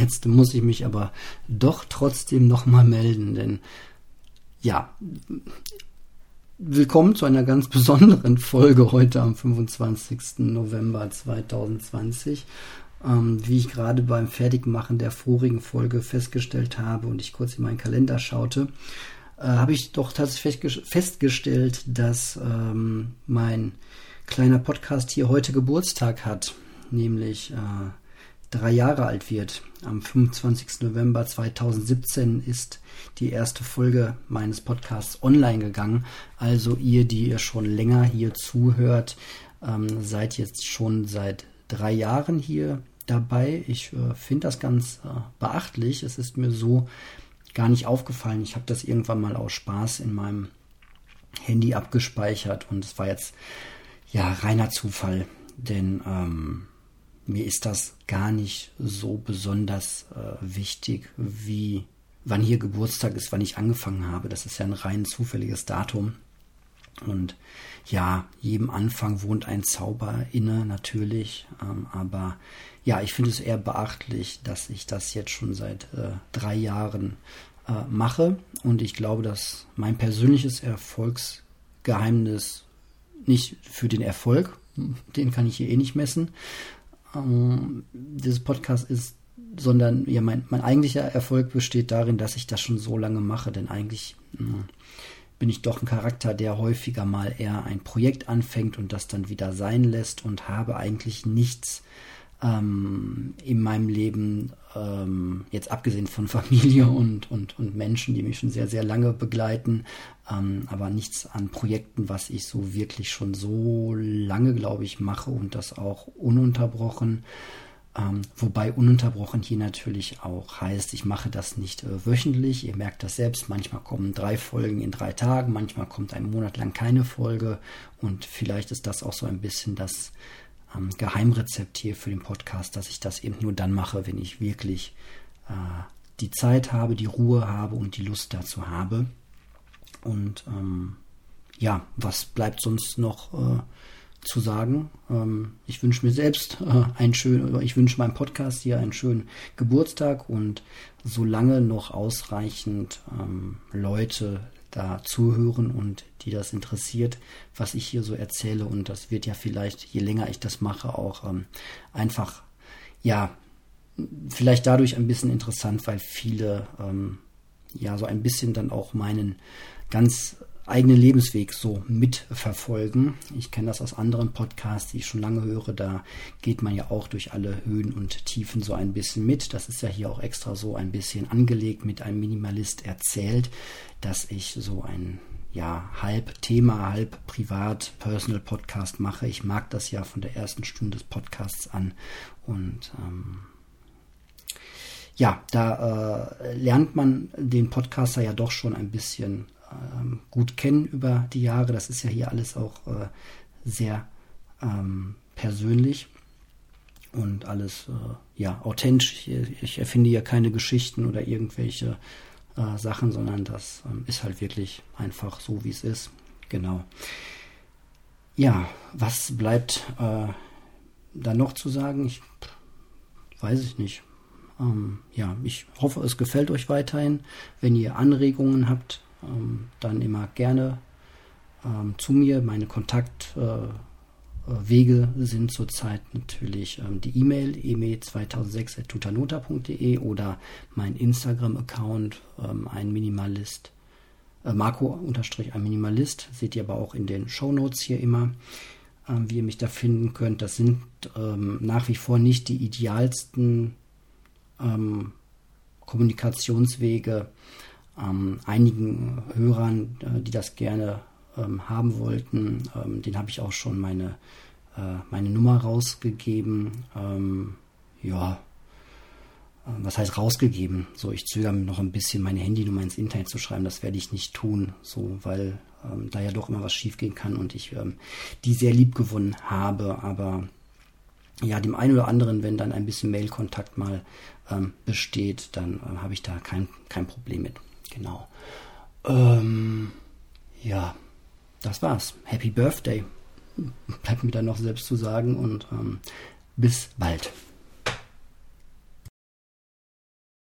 Jetzt muss ich mich aber doch trotzdem nochmal melden, denn ja, willkommen zu einer ganz besonderen Folge heute am 25. November 2020. Ähm, wie ich gerade beim Fertigmachen der vorigen Folge festgestellt habe und ich kurz in meinen Kalender schaute, äh, habe ich doch tatsächlich festgestellt, dass ähm, mein kleiner Podcast hier heute Geburtstag hat, nämlich äh, drei Jahre alt wird. Am 25. November 2017 ist die erste Folge meines Podcasts online gegangen. Also ihr, die ihr schon länger hier zuhört, ähm, seid jetzt schon seit drei Jahren hier dabei. Ich äh, finde das ganz äh, beachtlich. Es ist mir so gar nicht aufgefallen. Ich habe das irgendwann mal aus Spaß in meinem Handy abgespeichert und es war jetzt ja reiner Zufall, denn ähm, mir ist das gar nicht so besonders äh, wichtig, wie wann hier Geburtstag ist, wann ich angefangen habe. Das ist ja ein rein zufälliges Datum. Und ja, jedem Anfang wohnt ein Zauber inne, natürlich. Ähm, aber ja, ich finde es eher beachtlich, dass ich das jetzt schon seit äh, drei Jahren äh, mache. Und ich glaube, dass mein persönliches Erfolgsgeheimnis nicht für den Erfolg, den kann ich hier eh nicht messen, ähm, dieses Podcast ist, sondern ja, mein, mein eigentlicher Erfolg besteht darin, dass ich das schon so lange mache, denn eigentlich mh, hm, bin ich doch ein Charakter, der häufiger mal eher ein Projekt anfängt und das dann wieder sein lässt und habe eigentlich nichts ähm, in meinem Leben, ähm, jetzt abgesehen von Familie und, und, und Menschen, die mich schon sehr, sehr lange begleiten, ähm, aber nichts an Projekten, was ich so wirklich schon so lange, glaube ich, mache und das auch ununterbrochen. Ähm, wobei ununterbrochen hier natürlich auch heißt, ich mache das nicht äh, wöchentlich. Ihr merkt das selbst. Manchmal kommen drei Folgen in drei Tagen, manchmal kommt ein Monat lang keine Folge. Und vielleicht ist das auch so ein bisschen das ähm, Geheimrezept hier für den Podcast, dass ich das eben nur dann mache, wenn ich wirklich äh, die Zeit habe, die Ruhe habe und die Lust dazu habe. Und ähm, ja, was bleibt sonst noch äh, zu sagen? Ähm, ich wünsche mir selbst äh, einen schönen, ich wünsche meinem Podcast hier einen schönen Geburtstag und solange noch ausreichend ähm, Leute da zuhören und die das interessiert, was ich hier so erzähle. Und das wird ja vielleicht, je länger ich das mache, auch ähm, einfach, ja, vielleicht dadurch ein bisschen interessant, weil viele ähm, ja so ein bisschen dann auch meinen ganz eigenen Lebensweg so mitverfolgen. Ich kenne das aus anderen Podcasts, die ich schon lange höre. Da geht man ja auch durch alle Höhen und Tiefen so ein bisschen mit. Das ist ja hier auch extra so ein bisschen angelegt mit einem Minimalist erzählt, dass ich so ein ja, halb Thema, halb privat, Personal Podcast mache. Ich mag das ja von der ersten Stunde des Podcasts an und ähm, ja, da äh, lernt man den Podcaster ja doch schon ein bisschen gut kennen über die Jahre. Das ist ja hier alles auch äh, sehr ähm, persönlich und alles äh, ja authentisch. Ich, erfinde ja keine Geschichten oder irgendwelche äh, Sachen, sondern das ähm, ist halt wirklich einfach so, wie es ist. Genau. Ja, was bleibt äh, da noch zu sagen? Ich weiß ich nicht. Ähm, ja, ich hoffe, es gefällt euch weiterhin. Wenn ihr Anregungen habt, dann immer gerne ähm, zu mir. Meine Kontaktwege äh, sind zurzeit natürlich ähm, die E-Mail eme2006.tutanota.de oder mein Instagram-Account, ähm, ein Minimalist, äh, Marco-ein Minimalist, seht ihr aber auch in den Show Notes hier immer, ähm, wie ihr mich da finden könnt. Das sind ähm, nach wie vor nicht die idealsten Kommunikationswege, ähm, einigen Hörern, äh, die das gerne ähm, haben wollten, ähm, den habe ich auch schon meine, äh, meine Nummer rausgegeben. Ähm, ja, äh, was heißt rausgegeben? So, ich zögere noch ein bisschen, meine Handynummer ins Internet zu schreiben. Das werde ich nicht tun, so, weil ähm, da ja doch immer was schiefgehen kann und ich ähm, die sehr lieb gewonnen habe. Aber ja, dem einen oder anderen, wenn dann ein bisschen Mailkontakt mal ähm, besteht, dann äh, habe ich da kein, kein Problem mit. Genau. Ähm, ja, das war's. Happy Birthday. Bleibt mir dann noch selbst zu sagen und ähm, bis bald.